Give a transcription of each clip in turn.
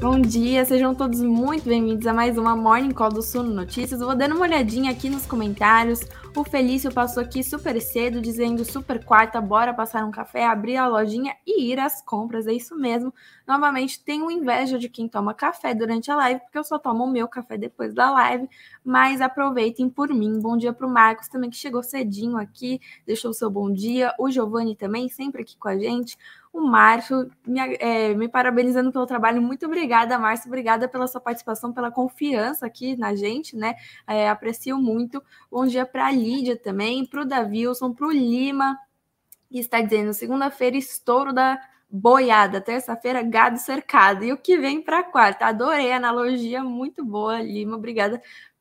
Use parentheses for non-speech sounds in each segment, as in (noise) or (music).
Bom dia, sejam todos muito bem-vindos a mais uma Morning Call do Suno Notícias. Vou dando uma olhadinha aqui nos comentários. O Felício passou aqui super cedo, dizendo super quarta, bora passar um café, abrir a lojinha e ir às compras. É isso mesmo. Novamente, tenho inveja de quem toma café durante a live, porque eu só tomo o meu café depois da live. Mas aproveitem por mim. Bom dia para o Marcos também, que chegou cedinho aqui, deixou o seu bom dia. O Giovanni também, sempre aqui com a gente o Márcio me, é, me, parabenizando pelo trabalho. Muito obrigada, Márcio. Obrigada pela sua participação, pela confiança aqui na gente, né? É, aprecio muito. Bom dia para a Lídia também, para o Davilson, para o Lima, que está dizendo: segunda-feira, estouro da boiada, terça-feira, gado cercado. E o que vem para quarta? Adorei a analogia, muito boa, Lima. Obrigada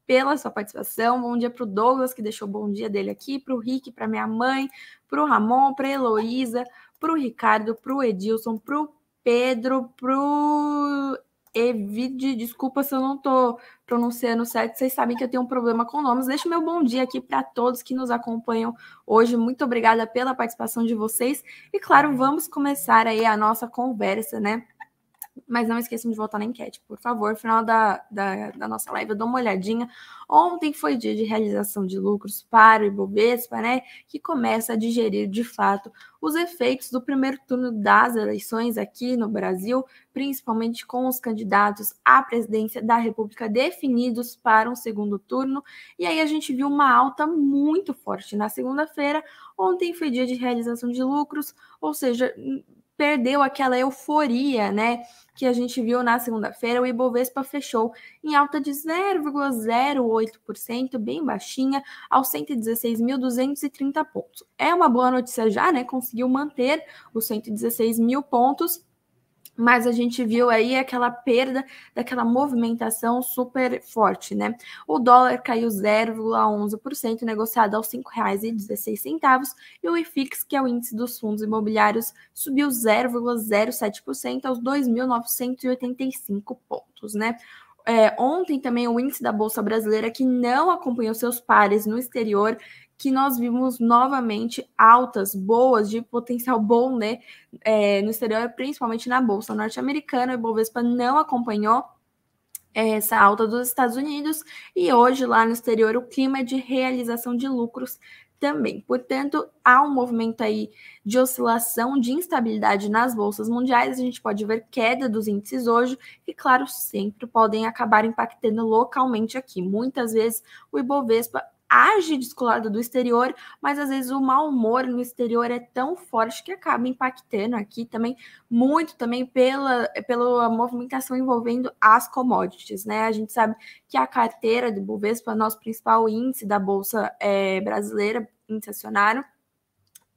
pela sua participação. Bom dia para o Douglas, que deixou bom dia dele aqui, para o Rick, para minha mãe, para o Ramon, para a Heloísa, para o Ricardo, para o Edilson, para o Pedro, para o Evide, desculpa se eu não estou pronunciando certo, vocês sabem que eu tenho um problema com nomes. Deixa meu bom dia aqui para todos que nos acompanham hoje. Muito obrigada pela participação de vocês. E claro, vamos começar aí a nossa conversa, né? Mas não esqueçam de votar na enquete, por favor. Final da, da, da, nossa live, eu dou uma olhadinha. Ontem foi dia de realização de lucros para o Ibovespa, né? Que começa a digerir de fato os efeitos do primeiro turno das eleições aqui no Brasil, principalmente com os candidatos à presidência da República definidos para um segundo turno. E aí a gente viu uma alta muito forte na segunda-feira. Ontem foi dia de realização de lucros, ou seja, perdeu aquela euforia, né, que a gente viu na segunda-feira. O Ibovespa fechou em alta de 0,08%, bem baixinha, aos 116.230 pontos. É uma boa notícia já, né? Conseguiu manter os 116 mil pontos mas a gente viu aí aquela perda daquela movimentação super forte, né? O dólar caiu 0,11%, negociado aos R$ 5,16, e o IFIX, que é o índice dos fundos imobiliários, subiu 0,07% aos 2.985 pontos, né? É, ontem também o índice da Bolsa Brasileira, que não acompanhou seus pares no exterior, que nós vimos novamente altas boas de potencial bom, né, é, no exterior, principalmente na bolsa norte-americana. O Ibovespa não acompanhou essa alta dos Estados Unidos e hoje lá no exterior o clima é de realização de lucros também. Portanto, há um movimento aí de oscilação, de instabilidade nas bolsas mundiais. A gente pode ver queda dos índices hoje, e claro, sempre podem acabar impactando localmente aqui. Muitas vezes o Ibovespa age descolado do exterior, mas às vezes o mau humor no exterior é tão forte que acaba impactando aqui também muito também pela, pela movimentação envolvendo as commodities, né? A gente sabe que a carteira do Bovespa, nosso principal índice da bolsa é, brasileira, índice acionário,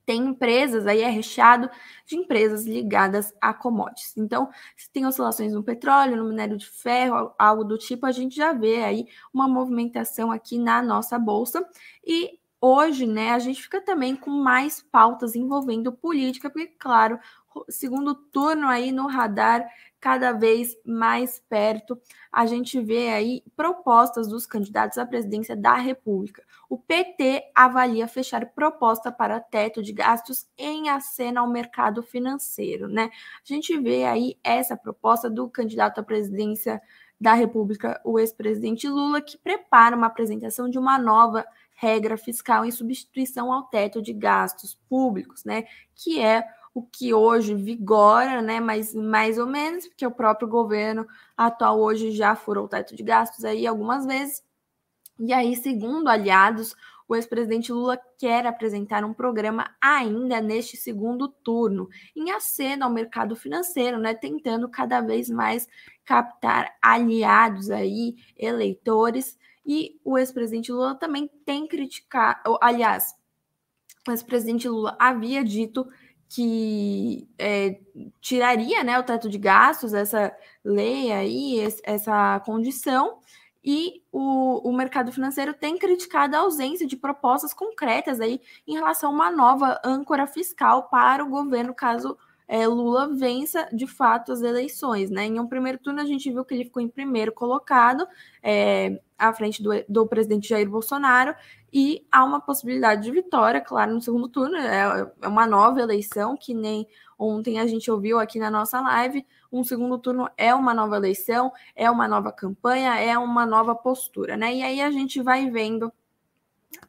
tem empresas, aí é recheado de empresas ligadas a commodities. Então, se tem oscilações no petróleo, no minério de ferro, algo do tipo, a gente já vê aí uma movimentação aqui na nossa bolsa. E hoje, né, a gente fica também com mais pautas envolvendo política, porque, claro, segundo turno aí no radar cada vez mais perto. A gente vê aí propostas dos candidatos à presidência da República. O PT avalia fechar proposta para teto de gastos em acena ao mercado financeiro, né? A gente vê aí essa proposta do candidato à presidência da República, o ex-presidente Lula, que prepara uma apresentação de uma nova regra fiscal em substituição ao teto de gastos públicos, né? Que é o que hoje vigora, né? Mas mais ou menos, porque o próprio governo atual hoje já furou o teto de gastos aí algumas vezes. E aí, segundo aliados, o ex-presidente Lula quer apresentar um programa ainda neste segundo turno, em aceno ao mercado financeiro, né, tentando cada vez mais captar aliados aí, eleitores, e o ex-presidente Lula também tem criticado, aliás, o ex-presidente Lula havia dito que é, tiraria né, o teto de gastos, essa lei aí, essa condição, e o, o mercado financeiro tem criticado a ausência de propostas concretas aí em relação a uma nova âncora fiscal para o governo, caso é, Lula vença de fato as eleições. Né? Em um primeiro turno, a gente viu que ele ficou em primeiro colocado, é, à frente do, do presidente Jair Bolsonaro e há uma possibilidade de vitória, claro, no segundo turno. É, é uma nova eleição, que nem ontem a gente ouviu aqui na nossa live. Um segundo turno é uma nova eleição, é uma nova campanha, é uma nova postura, né? E aí a gente vai vendo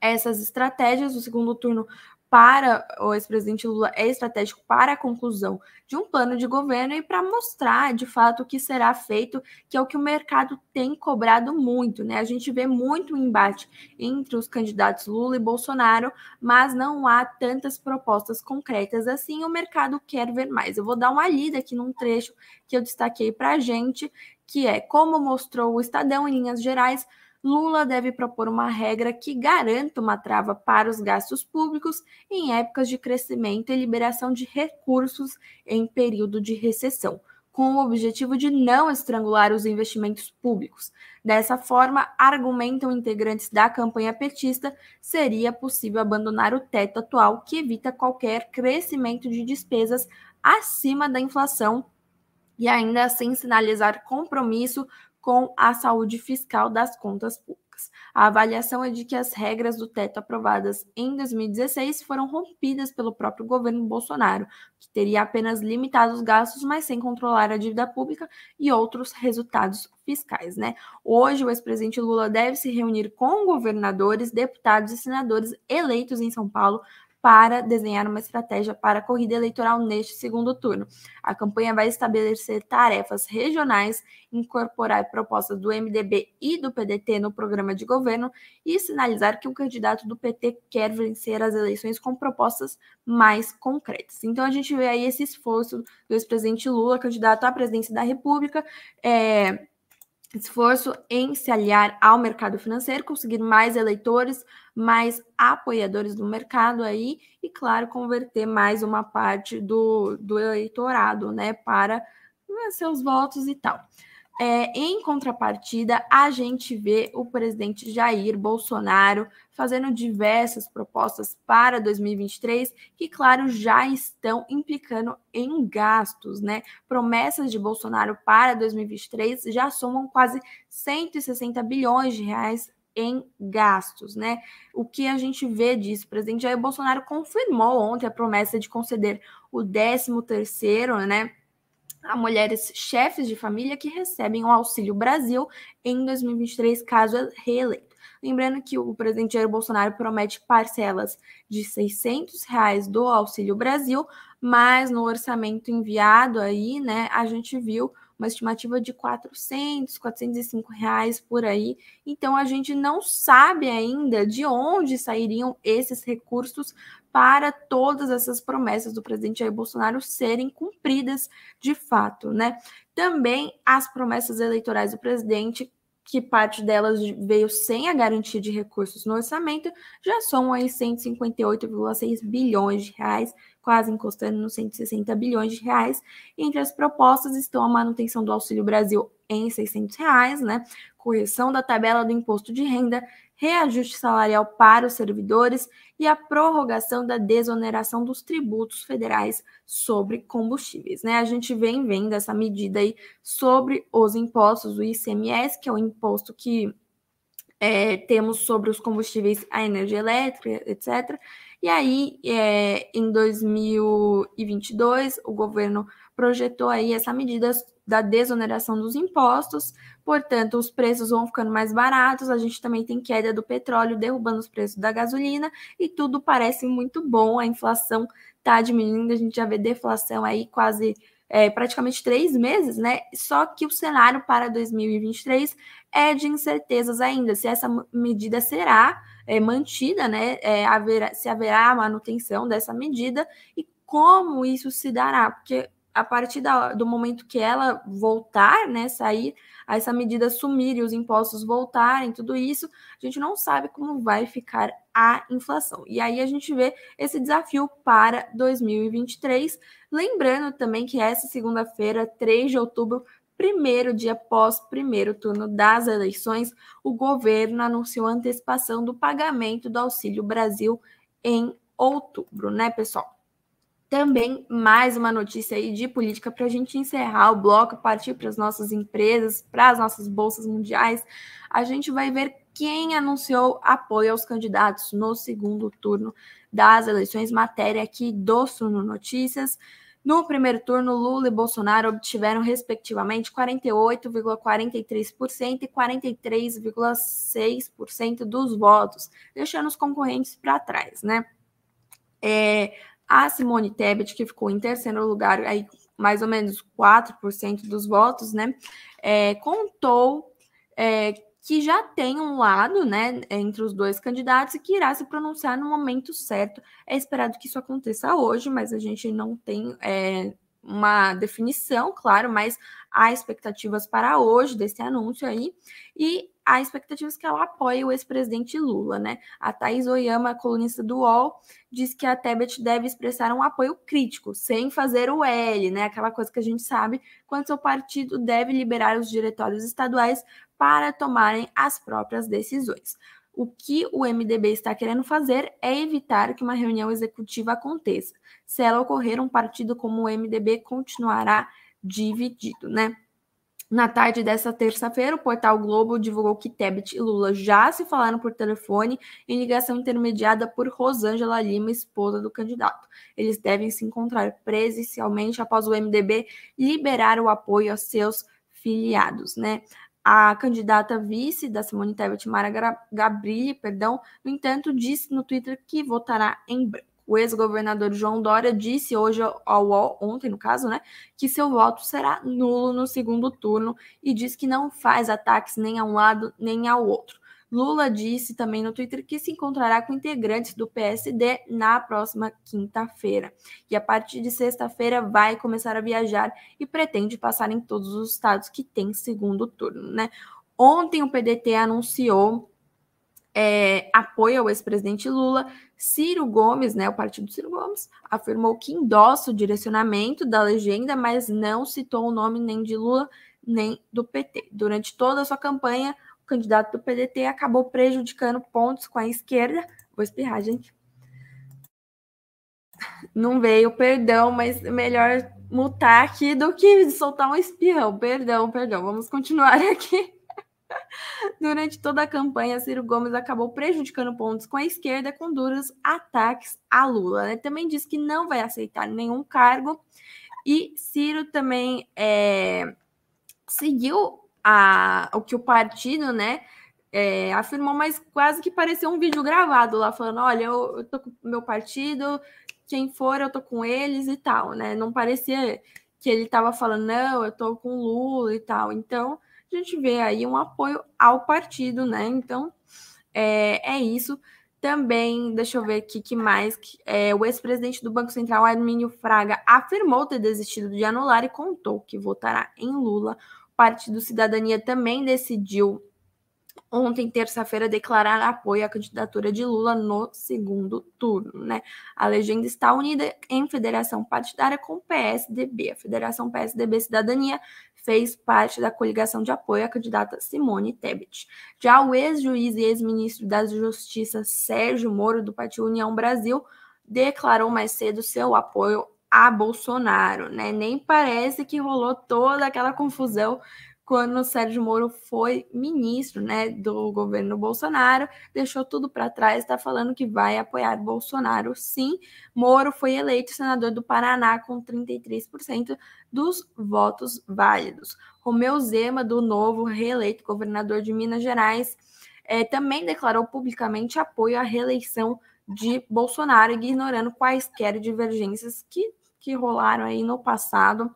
essas estratégias. O segundo turno para o ex-presidente Lula é estratégico para a conclusão de um plano de governo e para mostrar de fato o que será feito, que é o que o mercado tem cobrado muito, né? A gente vê muito embate entre os candidatos Lula e Bolsonaro, mas não há tantas propostas concretas assim. O mercado quer ver mais. Eu vou dar uma lida aqui num trecho que eu destaquei para a gente, que é como mostrou o Estadão em linhas gerais Lula deve propor uma regra que garanta uma trava para os gastos públicos em épocas de crescimento e liberação de recursos em período de recessão, com o objetivo de não estrangular os investimentos públicos. Dessa forma, argumentam integrantes da campanha petista, seria possível abandonar o teto atual que evita qualquer crescimento de despesas acima da inflação e ainda assim sinalizar compromisso com a saúde fiscal das contas públicas. A avaliação é de que as regras do teto aprovadas em 2016 foram rompidas pelo próprio governo Bolsonaro, que teria apenas limitado os gastos, mas sem controlar a dívida pública e outros resultados fiscais, né? Hoje o ex-presidente Lula deve se reunir com governadores, deputados e senadores eleitos em São Paulo para desenhar uma estratégia para a corrida eleitoral neste segundo turno. A campanha vai estabelecer tarefas regionais, incorporar propostas do MDB e do PDT no programa de governo e sinalizar que o candidato do PT quer vencer as eleições com propostas mais concretas. Então a gente vê aí esse esforço do ex-presidente Lula, candidato à presidência da República, é, esforço em se aliar ao mercado financeiro, conseguir mais eleitores, mais apoiadores do mercado aí e, claro, converter mais uma parte do, do eleitorado, né, para né, seus votos e tal. É, em contrapartida, a gente vê o presidente Jair Bolsonaro fazendo diversas propostas para 2023 que, claro, já estão implicando em gastos, né? Promessas de Bolsonaro para 2023 já somam quase 160 bilhões de reais em gastos, né? O que a gente vê disso? O presidente Jair Bolsonaro confirmou ontem a promessa de conceder o 13 terceiro, né? A mulheres chefes de família que recebem o Auxílio Brasil em 2023, caso reeleito. Lembrando que o presidente Jair Bolsonaro promete parcelas de 600 reais do Auxílio Brasil, mas no orçamento enviado aí, né, a gente viu uma estimativa de 400, 405 reais por aí. Então a gente não sabe ainda de onde sairiam esses recursos para todas essas promessas do presidente Jair Bolsonaro serem cumpridas de fato, né? Também as promessas eleitorais do presidente que parte delas veio sem a garantia de recursos no orçamento, já são aí 158,6 bilhões de reais, quase encostando nos 160 bilhões de reais. Entre as propostas estão a manutenção do Auxílio Brasil em 600 reais, né? Correção da tabela do imposto de renda, reajuste salarial para os servidores e a prorrogação da desoneração dos tributos federais sobre combustíveis. Né? A gente vem vendo essa medida aí sobre os impostos, o ICMS, que é o imposto que é, temos sobre os combustíveis, a energia elétrica, etc. E aí, é, em 2022, o governo projetou aí essa medida da desoneração dos impostos, portanto, os preços vão ficando mais baratos, a gente também tem queda do petróleo, derrubando os preços da gasolina, e tudo parece muito bom, a inflação está diminuindo, a gente já vê deflação aí quase é, praticamente três meses, né? Só que o cenário para 2023 é de incertezas ainda, se essa medida será é, mantida, né? É, haverá, se haverá manutenção dessa medida e como isso se dará, porque a partir da, do momento que ela voltar, né, sair, essa medida sumir e os impostos voltarem, tudo isso, a gente não sabe como vai ficar a inflação. E aí a gente vê esse desafio para 2023. Lembrando também que essa segunda-feira, 3 de outubro, primeiro dia pós primeiro turno das eleições, o governo anunciou a antecipação do pagamento do Auxílio Brasil em outubro, né, pessoal? Também mais uma notícia aí de política para a gente encerrar o bloco, partir para as nossas empresas, para as nossas bolsas mundiais. A gente vai ver quem anunciou apoio aos candidatos no segundo turno das eleições, matéria aqui do Suno Notícias. No primeiro turno, Lula e Bolsonaro obtiveram, respectivamente, 48,43% e 43,6% dos votos, deixando os concorrentes para trás, né? É, a Simone Tebet, que ficou em terceiro lugar, aí mais ou menos 4% dos votos, né? É, contou é, que já tem um lado, né, entre os dois candidatos e que irá se pronunciar no momento certo. É esperado que isso aconteça hoje, mas a gente não tem é, uma definição, claro, mas há expectativas para hoje desse anúncio aí. E há expectativas que ela apoie o ex-presidente Lula, né? A Thais Oyama, colunista do UOL, diz que a Tebet deve expressar um apoio crítico, sem fazer o L, né? Aquela coisa que a gente sabe, quando seu partido deve liberar os diretórios estaduais para tomarem as próprias decisões. O que o MDB está querendo fazer é evitar que uma reunião executiva aconteça. Se ela ocorrer, um partido como o MDB continuará dividido, né? Na tarde dessa terça-feira, o portal Globo divulgou que Tebet e Lula já se falaram por telefone em ligação intermediada por Rosângela Lima, esposa do candidato. Eles devem se encontrar presencialmente após o MDB liberar o apoio aos seus filiados, né? A candidata vice da Simone Tebet, Mara Gabrilli, perdão, no entanto, disse no Twitter que votará em branco. O ex-governador João Dória disse hoje ao UOL, ontem no caso, né, que seu voto será nulo no segundo turno e diz que não faz ataques nem a um lado nem ao outro. Lula disse também no Twitter que se encontrará com integrantes do PSD na próxima quinta-feira. E a partir de sexta-feira vai começar a viajar e pretende passar em todos os estados que têm segundo turno, né? Ontem o PDT anunciou é, apoio ao ex-presidente Lula, Ciro Gomes, né, o partido Ciro Gomes, afirmou que endossa o direcionamento da legenda, mas não citou o nome nem de Lula nem do PT. Durante toda a sua campanha, o candidato do PDT acabou prejudicando pontos com a esquerda. Vou espirrar, gente. Não veio, perdão, mas melhor mutar aqui do que soltar um espirrão. Perdão, perdão. Vamos continuar (laughs) aqui. (laughs) Durante toda a campanha, Ciro Gomes acabou prejudicando pontos com a esquerda com duros ataques a Lula. Né? Também disse que não vai aceitar nenhum cargo e Ciro também é, seguiu a, o que o partido, né, é, afirmou, mas quase que pareceu um vídeo gravado lá falando, olha, eu, eu tô com meu partido, quem for eu tô com eles e tal, né? Não parecia que ele estava falando, não, eu tô com Lula e tal. Então, a gente vê aí um apoio ao partido, né? Então, é, é isso. Também, deixa eu ver aqui que mais. É, o ex-presidente do Banco Central, Armínio Fraga, afirmou ter desistido de anular e contou que votará em Lula. O Partido Cidadania também decidiu ontem, terça-feira, declarar apoio à candidatura de Lula no segundo turno, né? A legenda está unida em federação partidária com PSDB. A Federação PSDB Cidadania fez parte da coligação de apoio à candidata Simone Tebet. Já o ex-juiz e ex-ministro da Justiça Sérgio Moro, do Partido União Brasil, declarou mais cedo seu apoio a Bolsonaro, né? Nem parece que rolou toda aquela confusão quando o Sérgio Moro foi ministro né, do governo Bolsonaro, deixou tudo para trás, está falando que vai apoiar Bolsonaro sim. Moro foi eleito senador do Paraná com 33% dos votos válidos. Romeu Zema, do Novo, reeleito governador de Minas Gerais, é, também declarou publicamente apoio à reeleição de Bolsonaro, ignorando quaisquer divergências que, que rolaram aí no passado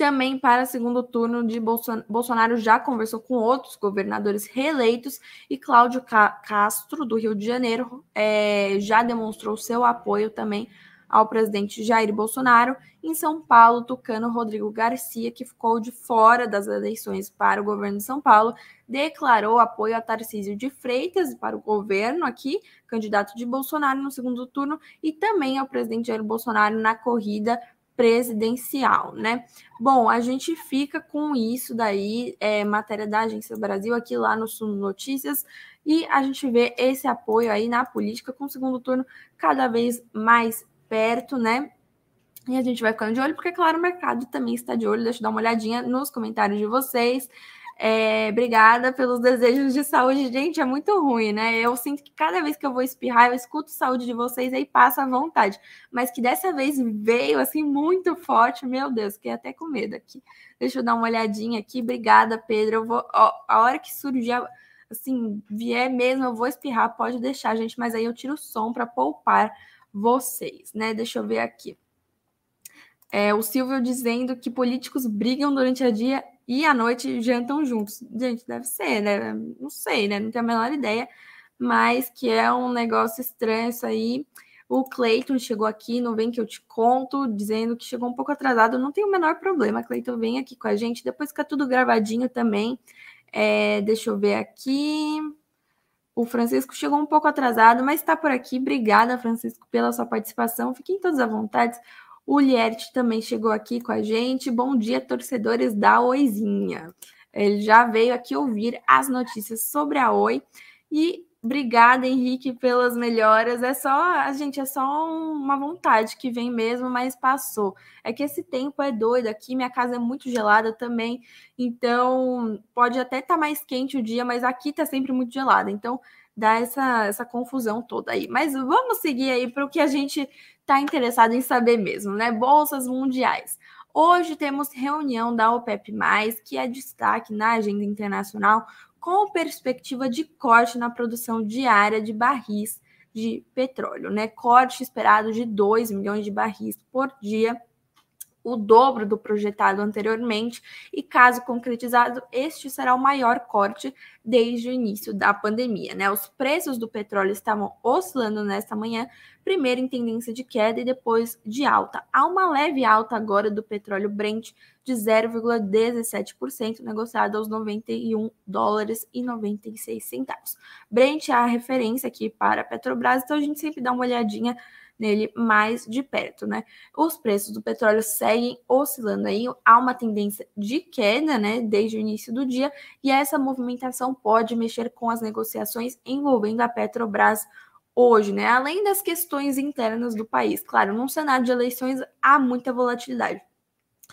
também para segundo turno de Bolsonaro já conversou com outros governadores reeleitos e Cláudio Castro, do Rio de Janeiro, é, já demonstrou seu apoio também ao presidente Jair Bolsonaro. Em São Paulo, Tucano Rodrigo Garcia, que ficou de fora das eleições para o governo de São Paulo, declarou apoio a Tarcísio de Freitas para o governo aqui, candidato de Bolsonaro no segundo turno, e também ao presidente Jair Bolsonaro na corrida presidencial, né? Bom, a gente fica com isso daí, é, matéria da Agência Brasil aqui lá no Sul Notícias, e a gente vê esse apoio aí na política com o segundo turno cada vez mais perto, né? E a gente vai ficando de olho, porque, claro, o mercado também está de olho. Deixa eu dar uma olhadinha nos comentários de vocês. É, obrigada pelos desejos de saúde. Gente, é muito ruim, né? Eu sinto que cada vez que eu vou espirrar, eu escuto saúde de vocês aí passa à vontade. Mas que dessa vez veio assim muito forte. Meu Deus, fiquei até com medo aqui. Deixa eu dar uma olhadinha aqui. Obrigada, Pedro. Eu vou, ó, a hora que surgir, assim, vier mesmo, eu vou espirrar. Pode deixar, gente, mas aí eu tiro o som para poupar vocês, né? Deixa eu ver aqui. É, o Silvio dizendo que políticos brigam durante a dia e à noite jantam juntos. Gente, deve ser, né? Não sei, né? Não tenho a menor ideia, mas que é um negócio estranho isso aí. O Cleiton chegou aqui, não vem que eu te conto, dizendo que chegou um pouco atrasado. Não tem o menor problema, Cleiton vem aqui com a gente. Depois fica tudo gravadinho também. É, deixa eu ver aqui. O Francisco chegou um pouco atrasado, mas está por aqui. Obrigada, Francisco, pela sua participação. Fiquem todos à vontade. O Lierte também chegou aqui com a gente. Bom dia, torcedores da Oizinha. Ele já veio aqui ouvir as notícias sobre a Oi. E obrigada, Henrique, pelas melhoras. É só, a gente, é só uma vontade que vem mesmo, mas passou. É que esse tempo é doido aqui, minha casa é muito gelada também. Então, pode até estar tá mais quente o dia, mas aqui tá sempre muito gelada. Então, dá essa, essa confusão toda aí. Mas vamos seguir aí para o que a gente está interessado em saber mesmo, né? Bolsas mundiais. Hoje temos reunião da OPEP+, que é destaque na agenda internacional, com perspectiva de corte na produção diária de barris de petróleo, né? Corte esperado de 2 milhões de barris por dia o dobro do projetado anteriormente, e caso concretizado, este será o maior corte desde o início da pandemia. Né? Os preços do petróleo estavam oscilando nesta manhã, primeiro em tendência de queda e depois de alta. Há uma leve alta agora do petróleo Brent de 0,17%, negociado aos 91 dólares e 96 centavos. Brent é a referência aqui para a Petrobras, então a gente sempre dá uma olhadinha nele mais de perto, né? Os preços do petróleo seguem oscilando aí, há uma tendência de queda, né, desde o início do dia, e essa movimentação pode mexer com as negociações envolvendo a Petrobras hoje, né? Além das questões internas do país. Claro, num cenário de eleições há muita volatilidade.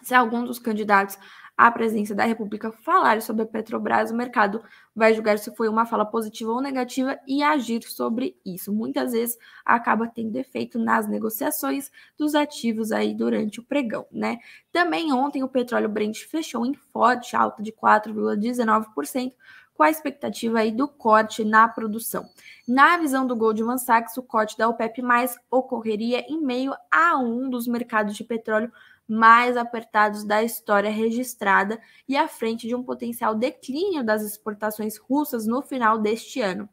Se algum dos candidatos a presidência da República falar sobre a Petrobras, o mercado vai julgar se foi uma fala positiva ou negativa e agir sobre isso. Muitas vezes acaba tendo efeito nas negociações dos ativos aí durante o pregão, né? Também ontem o petróleo Brent fechou em forte alta de 4,19%, com a expectativa aí do corte na produção. Na visão do Goldman Sachs, o corte da OPEP+ ocorreria em meio a um dos mercados de petróleo mais apertados da história registrada e à frente de um potencial declínio das exportações russas no final deste ano.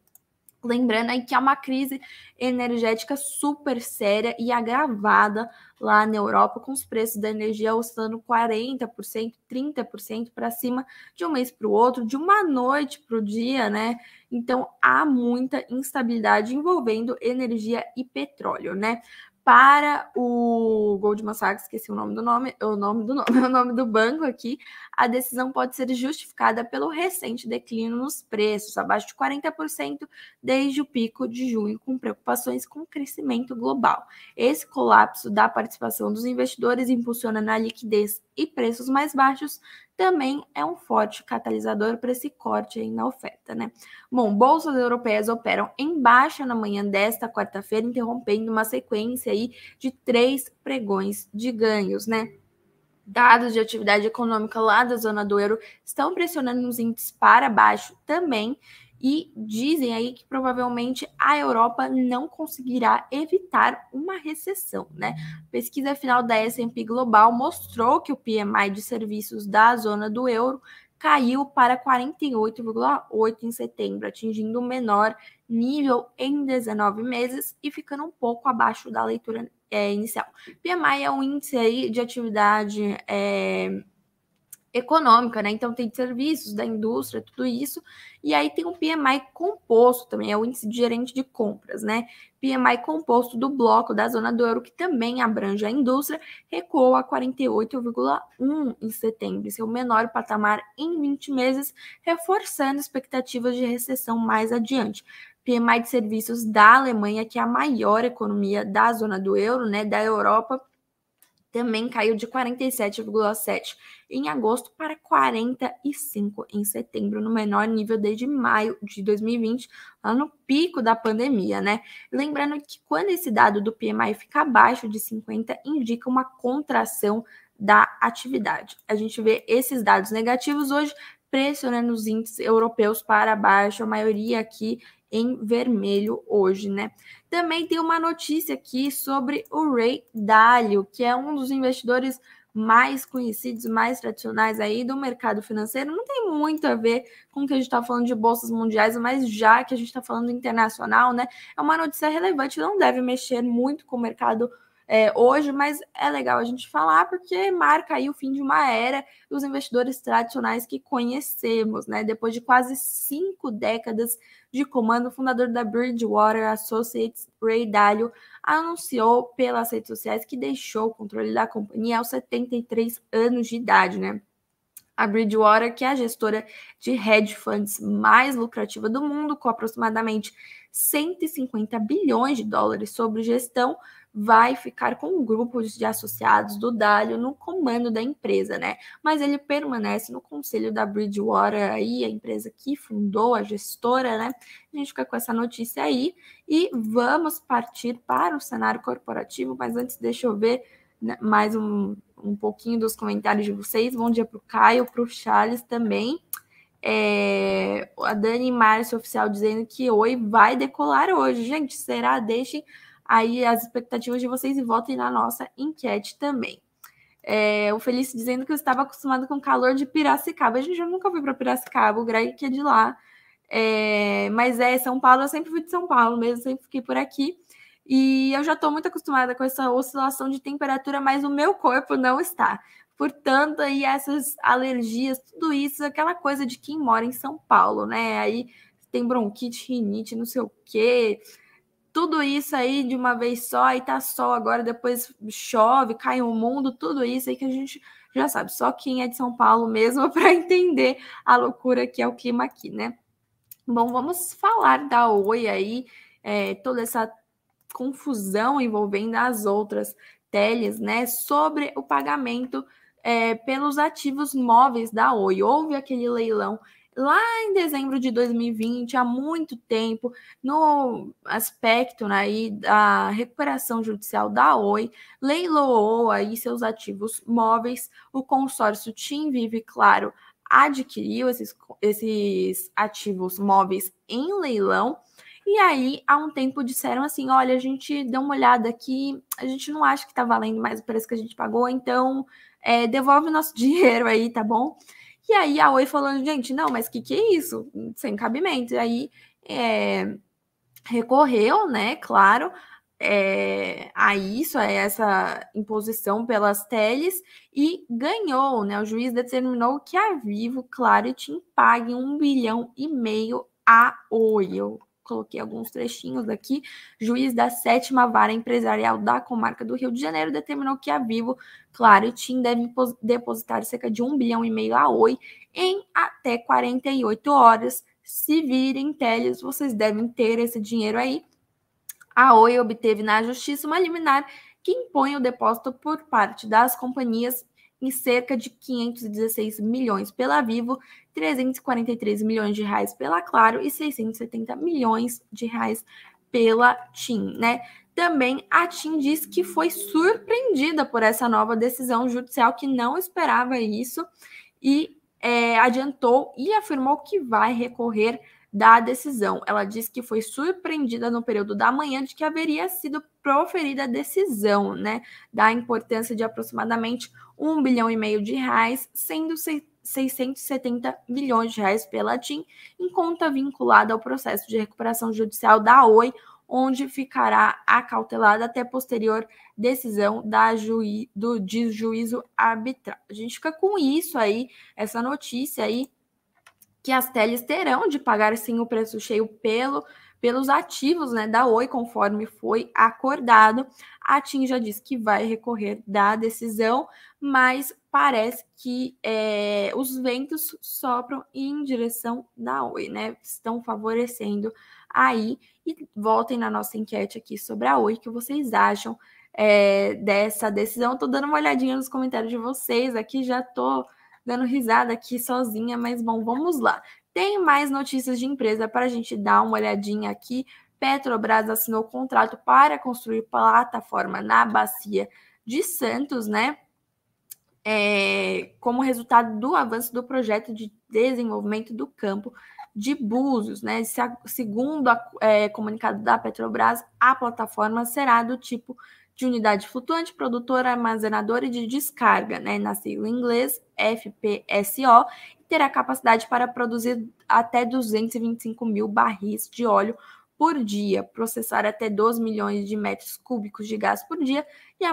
Lembrando aí que há uma crise energética super séria e agravada lá na Europa, com os preços da energia oscilando 40%, 30% para cima de um mês para o outro, de uma noite para o dia, né? Então há muita instabilidade envolvendo energia e petróleo, né? Para o Goldman Sachs, esqueci o nome do nome, o nome do nome, (laughs) o nome do banco aqui, a decisão pode ser justificada pelo recente declínio nos preços, abaixo de 40% desde o pico de junho, com preocupações com o crescimento global. Esse colapso da participação dos investidores impulsiona na liquidez e preços mais baixos, também é um forte catalisador para esse corte aí na oferta, né? Bom, bolsas europeias operam em baixa na manhã desta quarta-feira, interrompendo uma sequência aí de três pregões de ganhos, né? Dados de atividade econômica lá da zona do euro estão pressionando os índices para baixo também, e dizem aí que provavelmente a Europa não conseguirá evitar uma recessão, né? Pesquisa final da S&P Global mostrou que o PMI de serviços da zona do euro caiu para 48,8 em setembro, atingindo o menor nível em 19 meses e ficando um pouco abaixo da leitura é, inicial. PMI é um índice aí de atividade é, econômica, né? Então tem serviços da indústria, tudo isso. E aí tem o PMI composto também, é o índice de gerente de compras, né? PMI composto do bloco da zona do euro, que também abrange a indústria, recuou a 48,1 em setembro, seu menor patamar em 20 meses, reforçando expectativas de recessão mais adiante. PMI de serviços da Alemanha, que é a maior economia da zona do euro, né, da Europa, também caiu de 47,7 em agosto para 45 em setembro, no menor nível desde maio de 2020, lá no pico da pandemia, né? Lembrando que quando esse dado do PMI fica abaixo de 50, indica uma contração da atividade. A gente vê esses dados negativos hoje pressionando os índices europeus para baixo, a maioria aqui em vermelho hoje, né? Também tem uma notícia aqui sobre o Ray Dalio, que é um dos investidores mais conhecidos, mais tradicionais aí do mercado financeiro. Não tem muito a ver com o que a gente está falando de bolsas mundiais, mas já que a gente está falando internacional, né? É uma notícia relevante, não deve mexer muito com o mercado é, hoje, mas é legal a gente falar porque marca aí o fim de uma era dos investidores tradicionais que conhecemos, né? Depois de quase cinco décadas de comando, o fundador da Bridgewater Associates, Ray Dalio, anunciou pelas redes sociais que deixou o controle da companhia aos 73 anos de idade, né? A Bridgewater, que é a gestora de hedge funds mais lucrativa do mundo, com aproximadamente 150 bilhões de dólares sobre gestão, vai ficar com um grupo de associados do Dalio no comando da empresa, né? Mas ele permanece no conselho da Bridgewater aí, a empresa que fundou, a gestora, né? A gente fica com essa notícia aí e vamos partir para o cenário corporativo, mas antes deixa eu ver né, mais um, um pouquinho dos comentários de vocês. Bom dia para o Caio, para o Charles também. É, a Dani Márcio Oficial dizendo que oi, vai decolar hoje. Gente, será? Deixem aí as expectativas de vocês e votem na nossa enquete também. É, o Felício dizendo que eu estava acostumado com o calor de Piracicaba. A gente já nunca foi para Piracicaba, o Greg que é de lá. É, mas é São Paulo, eu sempre fui de São Paulo mesmo, sempre fiquei por aqui. E eu já estou muito acostumada com essa oscilação de temperatura, mas o meu corpo não está. Portanto, aí essas alergias, tudo isso, aquela coisa de quem mora em São Paulo, né? Aí tem bronquite, rinite, não sei o quê tudo isso aí de uma vez só, e tá sol agora, depois chove, cai o mundo, tudo isso aí que a gente já sabe, só quem é de São Paulo mesmo (laughs) para entender a loucura que é o clima aqui, né? Bom, vamos falar da Oi aí, é, toda essa confusão envolvendo as outras teles, né, sobre o pagamento é, pelos ativos móveis da Oi. Houve aquele leilão lá em dezembro de 2020, há muito tempo, no aspecto né, aí da recuperação judicial da Oi, leiloou aí seus ativos móveis. O consórcio Tim Vive, claro, adquiriu esses, esses ativos móveis em leilão. E aí, há um tempo disseram assim: olha, a gente deu uma olhada aqui, a gente não acha que está valendo mais o preço que a gente pagou, então é, devolve o nosso (laughs) dinheiro aí, tá bom? E aí a Oi falando, gente, não, mas que, que é isso? Sem cabimento. E aí é, recorreu, né, claro, é, a isso, a essa imposição pelas teles e ganhou, né? O juiz determinou que a Vivo, claro, tinha pague um bilhão e meio a Oi. Eu coloquei alguns trechinhos aqui. Juiz da sétima vara empresarial da comarca do Rio de Janeiro determinou que a Vivo, claro, TIM deve depositar cerca de um bilhão e meio a Oi em até 48 horas. Se virem teles, vocês devem ter esse dinheiro aí. A Oi obteve na justiça uma liminar que impõe o depósito por parte das companhias em cerca de 516 milhões pela Vivo, 343 milhões de reais pela Claro e 670 milhões de reais pela TIM, né? Também a TIM diz que foi surpreendida por essa nova decisão judicial, que não esperava isso e é, adiantou e afirmou que vai recorrer da decisão. Ela disse que foi surpreendida no período da manhã de que haveria sido proferida a decisão, né, da importância de aproximadamente um bilhão e meio de reais, sendo 670 milhões de reais pela TIM, em conta vinculada ao processo de recuperação judicial da Oi, onde ficará acautelada até posterior decisão da juí do de juízo arbitral. A gente fica com isso aí, essa notícia aí que as teles terão de pagar sim o preço cheio pelo pelos ativos né, da Oi, conforme foi acordado. A TIM já disse que vai recorrer da decisão, mas parece que é, os ventos sopram em direção da Oi, né? Estão favorecendo aí e voltem na nossa enquete aqui sobre a Oi, o que vocês acham é, dessa decisão. Estou dando uma olhadinha nos comentários de vocês aqui, já estou dando risada aqui sozinha, mas bom, vamos lá. Tem mais notícias de empresa para a gente dar uma olhadinha aqui. Petrobras assinou contrato para construir plataforma na bacia de Santos, né? É, como resultado do avanço do projeto de desenvolvimento do campo de Búzios, né? Segundo o é, comunicado da Petrobras, a plataforma será do tipo de unidade flutuante, produtora, armazenadora e de descarga, né, na sigla em inglês FPSO, terá capacidade para produzir até 225 mil barris de óleo por dia, processar até 12 milhões de metros cúbicos de gás por dia e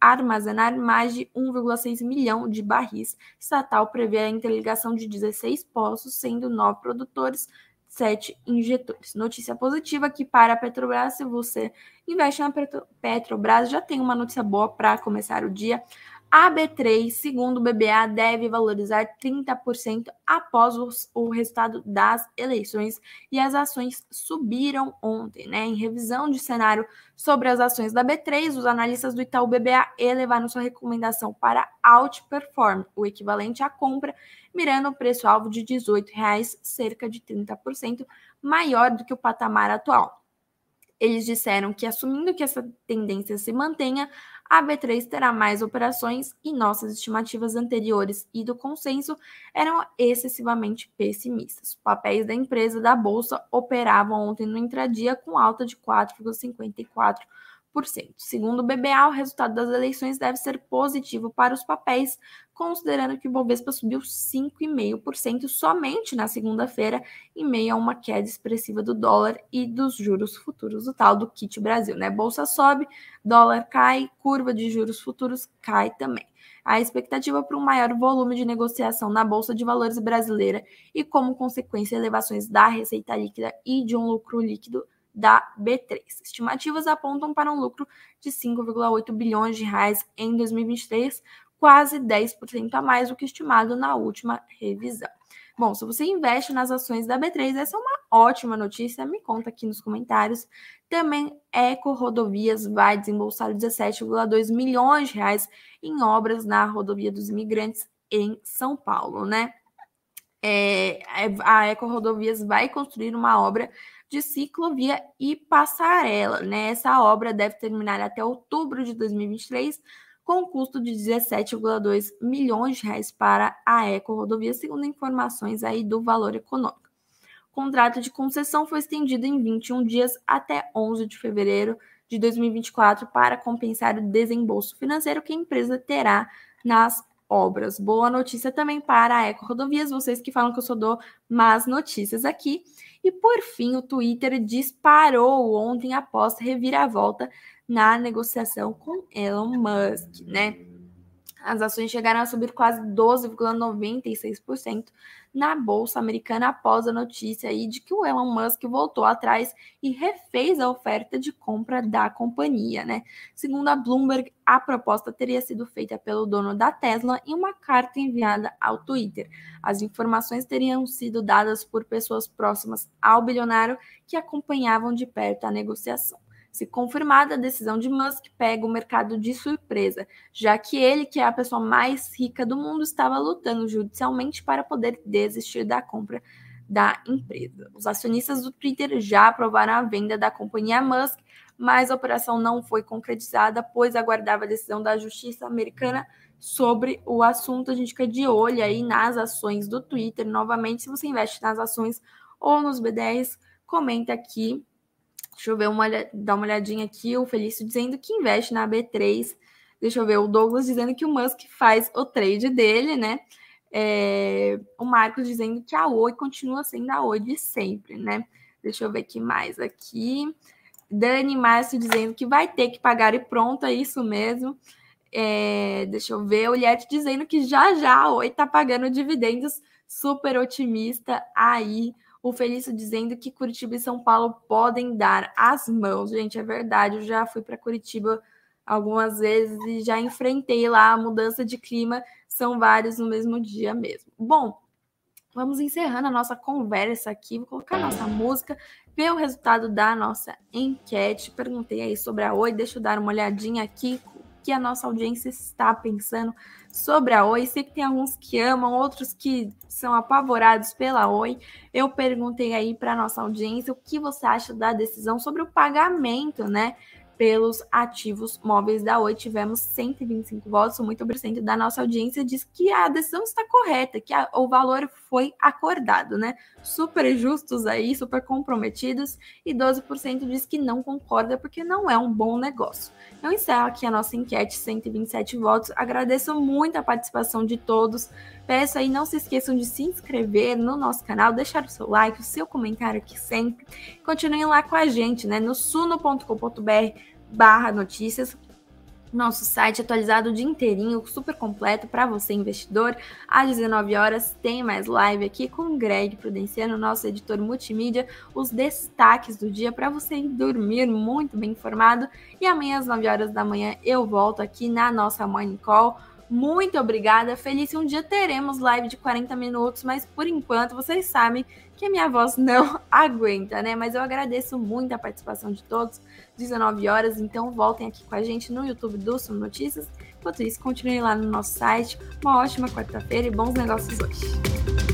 armazenar mais de 1,6 milhão de barris. Estatal prevê a interligação de 16 poços, sendo nove produtores, sete injetores. Notícia positiva que para a Petrobras, se você investe na Petrobras, já tem uma notícia boa para começar o dia. A B3, segundo o BBA, deve valorizar 30% após os, o resultado das eleições e as ações subiram ontem, né? Em revisão de cenário sobre as ações da B3, os analistas do Itaú BBA elevaram sua recomendação para outperform, o equivalente à compra, mirando o preço-alvo de R$ 18,00, cerca de 30% maior do que o patamar atual. Eles disseram que, assumindo que essa tendência se mantenha, a B3 terá mais operações e nossas estimativas anteriores e do consenso eram excessivamente pessimistas. Papéis da empresa da bolsa operavam ontem no intradia com alta de 4,54%. Segundo o BBA, o resultado das eleições deve ser positivo para os papéis, considerando que o Bovespa subiu 5,5% somente na segunda-feira, em meio a uma queda expressiva do dólar e dos juros futuros, o tal do kit Brasil, né? Bolsa sobe, dólar cai, curva de juros futuros cai também. A expectativa para um maior volume de negociação na Bolsa de Valores brasileira e, como consequência, elevações da receita líquida e de um lucro líquido da B3. Estimativas apontam para um lucro de 5,8 bilhões de reais em 2023, quase 10% a mais do que estimado na última revisão. Bom, se você investe nas ações da B3, essa é uma ótima notícia, me conta aqui nos comentários. Também Eco Rodovias vai desembolsar 17,2 milhões de reais em obras na rodovia dos imigrantes em São Paulo, né? É, a Eco Rodovias vai construir uma obra de ciclovia e passarela. Né? Essa obra deve terminar até outubro de 2023, com custo de 17,2 milhões de reais para a Eco Rodovia, segundo informações aí do valor econômico. O contrato de concessão foi estendido em 21 dias até 11 de fevereiro de 2024 para compensar o desembolso financeiro que a empresa terá nas obras. Boa notícia também para a Eco Rodovias, vocês que falam que eu só dou más notícias aqui. E por fim, o Twitter disparou ontem após reviravolta na negociação com Elon Musk, né? As ações chegaram a subir quase 12,96% na bolsa americana após a notícia aí de que o Elon Musk voltou atrás e refez a oferta de compra da companhia, né? Segundo a Bloomberg, a proposta teria sido feita pelo dono da Tesla em uma carta enviada ao Twitter. As informações teriam sido dadas por pessoas próximas ao bilionário que acompanhavam de perto a negociação. Se confirmada, a decisão de Musk pega o mercado de surpresa, já que ele, que é a pessoa mais rica do mundo, estava lutando judicialmente para poder desistir da compra da empresa. Os acionistas do Twitter já aprovaram a venda da companhia Musk, mas a operação não foi concretizada, pois aguardava a decisão da justiça americana sobre o assunto. A gente fica de olho aí nas ações do Twitter. Novamente, se você investe nas ações ou nos BDRs, comenta aqui Deixa eu ver uma, dar uma olhadinha aqui. O Felício dizendo que investe na B3. Deixa eu ver o Douglas dizendo que o Musk faz o trade dele, né? É, o Marcos dizendo que a Oi continua sendo a Oi de sempre, né? Deixa eu ver aqui mais aqui. Dani Márcio dizendo que vai ter que pagar e pronto, é isso mesmo. É, deixa eu ver. O Liette dizendo que já já a Oi tá pagando dividendos, super otimista aí o Felício dizendo que Curitiba e São Paulo podem dar as mãos. Gente, é verdade. Eu já fui para Curitiba algumas vezes e já enfrentei lá a mudança de clima. São vários no mesmo dia mesmo. Bom, vamos encerrando a nossa conversa aqui. Vou colocar a nossa música ver o resultado da nossa enquete. Perguntei aí sobre a Oi, deixa eu dar uma olhadinha aqui que a nossa audiência está pensando sobre a Oi. Sei que tem alguns que amam, outros que são apavorados pela Oi. Eu perguntei aí para nossa audiência o que você acha da decisão sobre o pagamento, né? Pelos ativos móveis da Oi. Tivemos 125 votos, muito por da nossa audiência diz que a decisão está correta, que a, o valor foi acordado, né? Super justos aí, super comprometidos, e 12% diz que não concorda porque não é um bom negócio. Eu encerro aqui a nossa enquete, 127 votos. Agradeço muito a participação de todos. Peço aí, não se esqueçam de se inscrever no nosso canal, deixar o seu like, o seu comentário aqui sempre. Continuem lá com a gente, né? No suno.com.br barra notícias. Nosso site atualizado o dia inteirinho, super completo para você, investidor. Às 19 horas tem mais live aqui com o Greg Prudenciano, nosso editor multimídia, os destaques do dia para você ir dormir muito bem informado. E amanhã às 9 horas da manhã eu volto aqui na nossa Morning Call muito obrigada. Feliz um dia teremos live de 40 minutos, mas por enquanto vocês sabem que a minha voz não (laughs) aguenta, né? Mas eu agradeço muito a participação de todos. 19 horas, então voltem aqui com a gente no YouTube do Sum Notícias. Enquanto isso, continuem lá no nosso site. Uma ótima quarta-feira e bons negócios hoje.